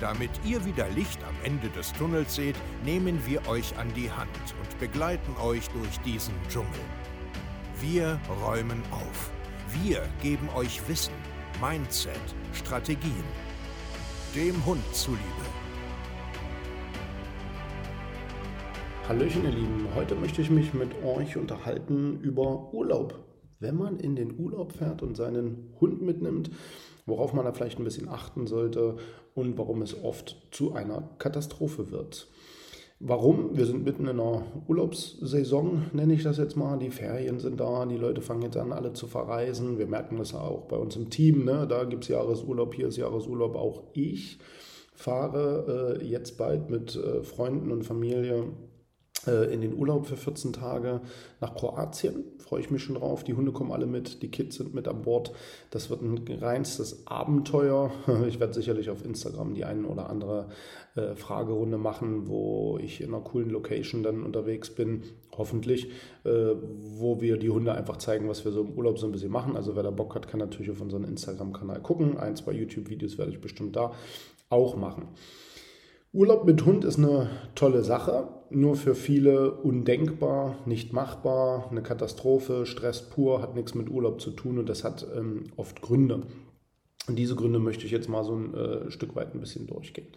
Damit ihr wieder Licht am Ende des Tunnels seht, nehmen wir euch an die Hand und begleiten euch durch diesen Dschungel. Wir räumen auf. Wir geben euch Wissen, Mindset, Strategien. Dem Hund zuliebe. Hallöchen ihr Lieben, heute möchte ich mich mit euch unterhalten über Urlaub. Wenn man in den Urlaub fährt und seinen Hund mitnimmt, worauf man da vielleicht ein bisschen achten sollte und warum es oft zu einer Katastrophe wird. Warum? Wir sind mitten in einer Urlaubssaison, nenne ich das jetzt mal. Die Ferien sind da, die Leute fangen jetzt an, alle zu verreisen. Wir merken das auch bei uns im Team. Ne? Da gibt es Jahresurlaub, hier ist Jahresurlaub. Auch ich fahre äh, jetzt bald mit äh, Freunden und Familie in den Urlaub für 14 Tage nach Kroatien. Freue ich mich schon drauf. Die Hunde kommen alle mit, die Kids sind mit an Bord. Das wird ein reinstes Abenteuer. Ich werde sicherlich auf Instagram die eine oder andere äh, Fragerunde machen, wo ich in einer coolen Location dann unterwegs bin, hoffentlich, äh, wo wir die Hunde einfach zeigen, was wir so im Urlaub so ein bisschen machen. Also wer da Bock hat, kann natürlich auf unseren Instagram-Kanal gucken. Ein, zwei YouTube-Videos werde ich bestimmt da auch machen. Urlaub mit Hund ist eine tolle Sache, nur für viele undenkbar, nicht machbar, eine Katastrophe, Stress pur, hat nichts mit Urlaub zu tun und das hat ähm, oft Gründe. Und diese Gründe möchte ich jetzt mal so ein äh, Stück weit ein bisschen durchgehen.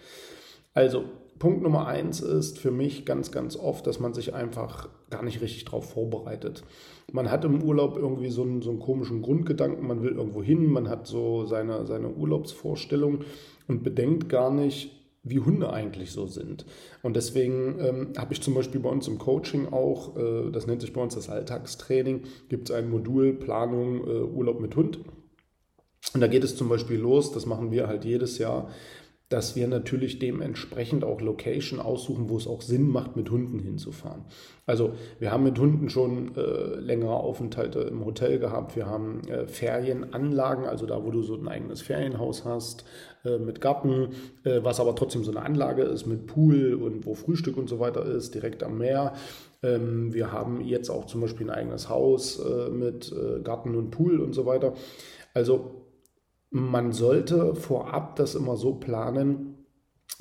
Also, Punkt Nummer eins ist für mich ganz, ganz oft, dass man sich einfach gar nicht richtig darauf vorbereitet. Man hat im Urlaub irgendwie so einen, so einen komischen Grundgedanken, man will irgendwo hin, man hat so seine, seine Urlaubsvorstellung und bedenkt gar nicht, wie Hunde eigentlich so sind. Und deswegen ähm, habe ich zum Beispiel bei uns im Coaching auch, äh, das nennt sich bei uns das Alltagstraining, gibt es ein Modul Planung äh, Urlaub mit Hund. Und da geht es zum Beispiel los, das machen wir halt jedes Jahr, dass wir natürlich dementsprechend auch Location aussuchen, wo es auch Sinn macht, mit Hunden hinzufahren. Also wir haben mit Hunden schon äh, längere Aufenthalte im Hotel gehabt. Wir haben äh, Ferienanlagen, also da, wo du so ein eigenes Ferienhaus hast, äh, mit Garten, äh, was aber trotzdem so eine Anlage ist mit Pool und wo Frühstück und so weiter ist, direkt am Meer. Ähm, wir haben jetzt auch zum Beispiel ein eigenes Haus äh, mit äh, Garten und Pool und so weiter. Also man sollte vorab das immer so planen,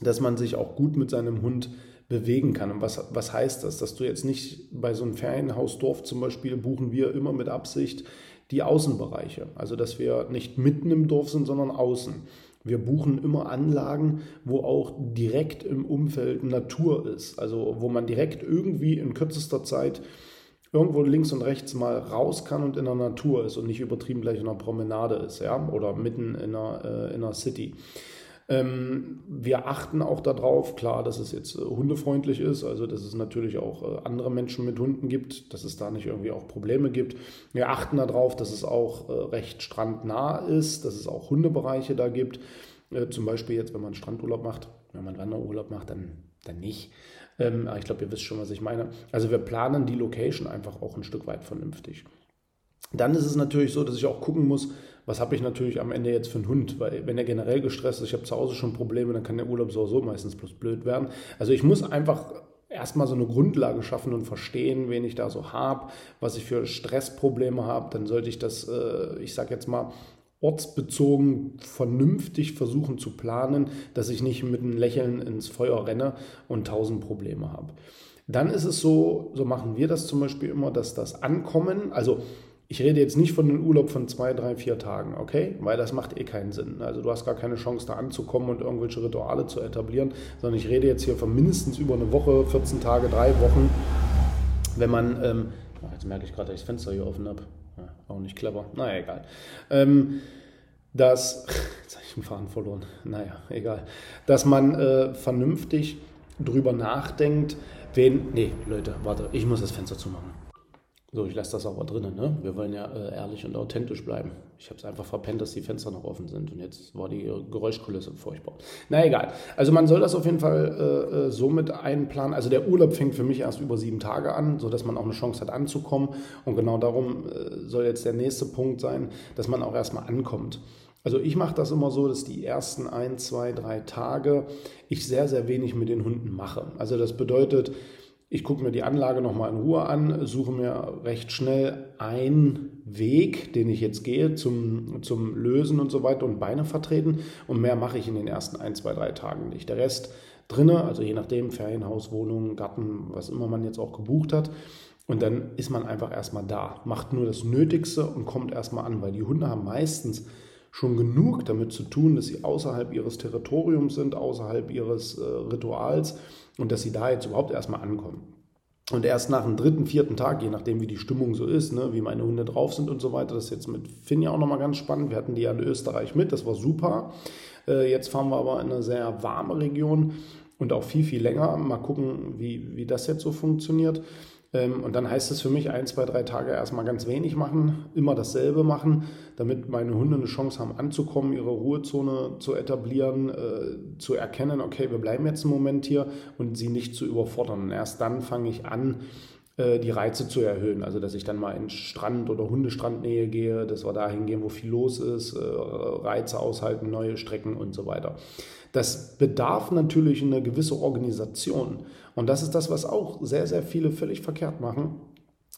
dass man sich auch gut mit seinem Hund bewegen kann. Und was, was heißt das? Dass du jetzt nicht bei so einem Ferienhausdorf zum Beispiel buchen wir immer mit Absicht die Außenbereiche. Also dass wir nicht mitten im Dorf sind, sondern außen. Wir buchen immer Anlagen, wo auch direkt im Umfeld Natur ist. Also wo man direkt irgendwie in kürzester Zeit irgendwo links und rechts mal raus kann und in der Natur ist und nicht übertrieben gleich in einer Promenade ist, ja, oder mitten in einer, äh, in einer City. Ähm, wir achten auch darauf, klar, dass es jetzt äh, hundefreundlich ist, also dass es natürlich auch äh, andere Menschen mit Hunden gibt, dass es da nicht irgendwie auch Probleme gibt. Wir achten darauf, dass es auch äh, recht strandnah ist, dass es auch Hundebereiche da gibt. Äh, zum Beispiel jetzt, wenn man Strandurlaub macht, wenn man Wanderurlaub macht, dann, dann nicht. Ähm, ich glaube, ihr wisst schon, was ich meine. Also wir planen die Location einfach auch ein Stück weit vernünftig. Dann ist es natürlich so, dass ich auch gucken muss, was habe ich natürlich am Ende jetzt für einen Hund, weil wenn er generell gestresst ist, ich habe zu Hause schon Probleme, dann kann der Urlaub so meistens bloß blöd werden. Also ich muss einfach erstmal so eine Grundlage schaffen und verstehen, wen ich da so habe, was ich für Stressprobleme habe, dann sollte ich das, äh, ich sage jetzt mal, ortsbezogen vernünftig versuchen zu planen, dass ich nicht mit einem Lächeln ins Feuer renne und tausend Probleme habe. Dann ist es so, so machen wir das zum Beispiel immer, dass das Ankommen, also ich rede jetzt nicht von einem Urlaub von zwei, drei, vier Tagen, okay? Weil das macht eh keinen Sinn. Also du hast gar keine Chance da anzukommen und irgendwelche Rituale zu etablieren, sondern ich rede jetzt hier von mindestens über eine Woche, 14 Tage, drei Wochen, wenn man, ähm, jetzt merke ich gerade, dass ich das Fenster hier offen habe. Auch nicht clever. Naja, egal. Ähm, dass, jetzt habe ich den Faden verloren. Naja, egal. Dass man äh, vernünftig drüber nachdenkt, wen. Nee, Leute, warte, ich muss das Fenster zumachen. So, ich lasse das aber drinnen. Ne? Wir wollen ja äh, ehrlich und authentisch bleiben. Ich habe es einfach verpennt, dass die Fenster noch offen sind und jetzt war die Geräuschkulisse furchtbar. Na egal. Also man soll das auf jeden Fall äh, äh, so mit einplanen. Also der Urlaub fängt für mich erst über sieben Tage an, sodass man auch eine Chance hat anzukommen. Und genau darum äh, soll jetzt der nächste Punkt sein, dass man auch erstmal ankommt. Also ich mache das immer so, dass die ersten ein, zwei, drei Tage ich sehr, sehr wenig mit den Hunden mache. Also das bedeutet, ich gucke mir die Anlage nochmal in Ruhe an, suche mir recht schnell einen Weg, den ich jetzt gehe zum, zum Lösen und so weiter und Beine vertreten. Und mehr mache ich in den ersten ein, zwei, drei Tagen nicht. Der Rest drinne, also je nachdem, Ferienhaus, Wohnung, Garten, was immer man jetzt auch gebucht hat. Und dann ist man einfach erstmal da, macht nur das Nötigste und kommt erstmal an, weil die Hunde haben meistens schon genug damit zu tun, dass sie außerhalb ihres Territoriums sind, außerhalb ihres äh, Rituals und dass sie da jetzt überhaupt erstmal ankommen. Und erst nach dem dritten, vierten Tag, je nachdem wie die Stimmung so ist, ne, wie meine Hunde drauf sind und so weiter, das ist jetzt mit Finn ja auch nochmal ganz spannend. Wir hatten die ja in Österreich mit, das war super. Äh, jetzt fahren wir aber in eine sehr warme Region und auch viel, viel länger. Mal gucken, wie, wie das jetzt so funktioniert. Ähm, und dann heißt es für mich, ein, zwei, drei Tage erstmal ganz wenig machen, immer dasselbe machen, damit meine Hunde eine Chance haben anzukommen, ihre Ruhezone zu etablieren, äh, zu erkennen, okay, wir bleiben jetzt einen Moment hier und sie nicht zu überfordern. Und erst dann fange ich an, die Reize zu erhöhen. Also, dass ich dann mal in Strand- oder Hundestrandnähe gehe, dass wir dahin gehen, wo viel los ist, äh, Reize aushalten, neue Strecken und so weiter. Das bedarf natürlich eine gewisse Organisation. Und das ist das, was auch sehr, sehr viele völlig verkehrt machen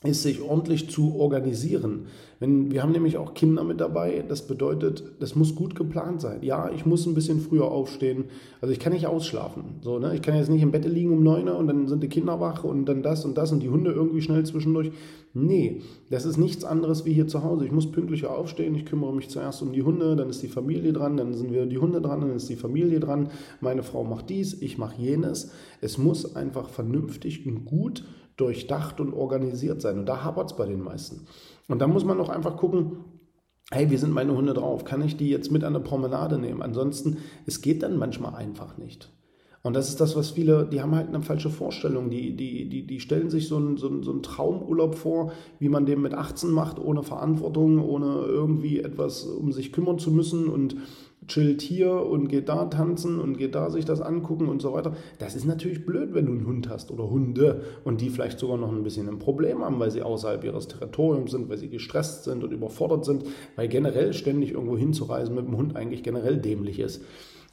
ist, sich ordentlich zu organisieren. Wenn, wir haben nämlich auch Kinder mit dabei, das bedeutet, das muss gut geplant sein. Ja, ich muss ein bisschen früher aufstehen. Also ich kann nicht ausschlafen. So, ne? Ich kann jetzt nicht im Bett liegen um 9 Uhr und dann sind die Kinder wach und dann das und das und die Hunde irgendwie schnell zwischendurch. Nee, das ist nichts anderes wie hier zu Hause. Ich muss pünktlicher aufstehen, ich kümmere mich zuerst um die Hunde, dann ist die Familie dran, dann sind wir die Hunde dran, dann ist die Familie dran. Meine Frau macht dies, ich mache jenes. Es muss einfach vernünftig und gut durchdacht und organisiert sein. Und da hapert es bei den meisten. Und da muss man auch einfach gucken, hey, wie sind meine Hunde drauf? Kann ich die jetzt mit an eine Promenade nehmen? Ansonsten, es geht dann manchmal einfach nicht. Und das ist das, was viele, die haben halt eine falsche Vorstellung. Die, die, die, die stellen sich so einen, so, einen, so einen Traumurlaub vor, wie man den mit 18 macht, ohne Verantwortung, ohne irgendwie etwas um sich kümmern zu müssen und chillt hier und geht da tanzen und geht da sich das angucken und so weiter. Das ist natürlich blöd, wenn du einen Hund hast oder Hunde und die vielleicht sogar noch ein bisschen ein Problem haben, weil sie außerhalb ihres Territoriums sind, weil sie gestresst sind und überfordert sind, weil generell ständig irgendwo hinzureisen mit dem Hund eigentlich generell dämlich ist.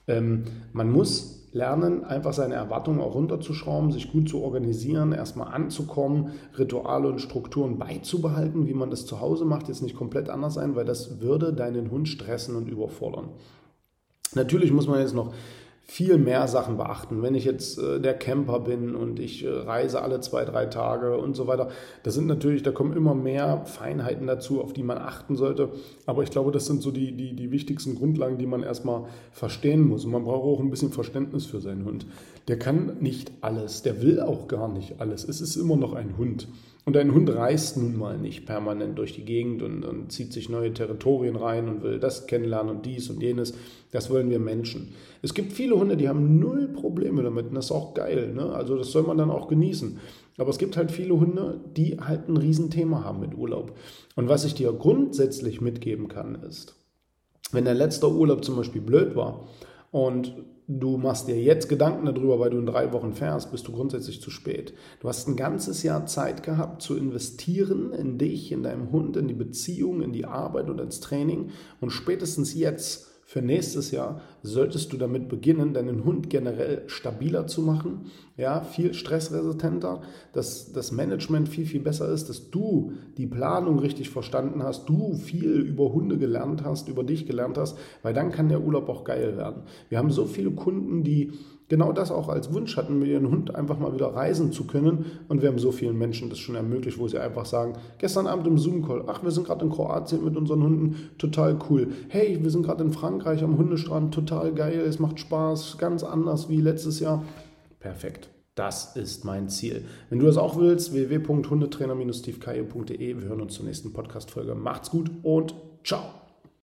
Ähm, man muss lernen, einfach seine Erwartungen auch runterzuschrauben, sich gut zu organisieren, erstmal anzukommen, Rituale und Strukturen beizubehalten, wie man das zu Hause macht, jetzt nicht komplett anders sein, weil das würde deinen Hund stressen und überfordern. Natürlich muss man jetzt noch viel mehr Sachen beachten. Wenn ich jetzt äh, der Camper bin und ich äh, reise alle zwei, drei Tage und so weiter, da sind natürlich, da kommen immer mehr Feinheiten dazu, auf die man achten sollte. Aber ich glaube, das sind so die, die, die wichtigsten Grundlagen, die man erstmal verstehen muss. Und man braucht auch ein bisschen Verständnis für seinen Hund. Der kann nicht alles, der will auch gar nicht alles. Es ist immer noch ein Hund. Und ein Hund reist nun mal nicht permanent durch die Gegend und, und, zieht sich neue Territorien rein und will das kennenlernen und dies und jenes. Das wollen wir Menschen. Es gibt viele Hunde, die haben null Probleme damit und das ist auch geil. Ne? Also das soll man dann auch genießen. Aber es gibt halt viele Hunde, die halt ein Riesenthema haben mit Urlaub. Und was ich dir grundsätzlich mitgeben kann, ist, wenn der letzte Urlaub zum Beispiel blöd war und du machst dir jetzt Gedanken darüber, weil du in drei Wochen fährst, bist du grundsätzlich zu spät. Du hast ein ganzes Jahr Zeit gehabt zu investieren in dich, in deinem Hund, in die Beziehung, in die Arbeit und ins Training und spätestens jetzt für nächstes Jahr solltest du damit beginnen, deinen Hund generell stabiler zu machen, ja, viel stressresistenter, dass das Management viel, viel besser ist, dass du die Planung richtig verstanden hast, du viel über Hunde gelernt hast, über dich gelernt hast, weil dann kann der Urlaub auch geil werden. Wir haben so viele Kunden, die genau das auch als Wunsch hatten, mit ihrem Hund einfach mal wieder reisen zu können. Und wir haben so vielen Menschen das schon ermöglicht, wo sie einfach sagen, gestern Abend im Zoom-Call, ach, wir sind gerade in Kroatien mit unseren Hunden, total cool. Hey, wir sind gerade in Frankreich am Hundestrand, total geil, es macht Spaß, ganz anders wie letztes Jahr. Perfekt. Das ist mein Ziel. Wenn du das auch willst, www.hundetrainer-stevekaye.de. Wir hören uns zur nächsten Podcast-Folge. Macht's gut und ciao.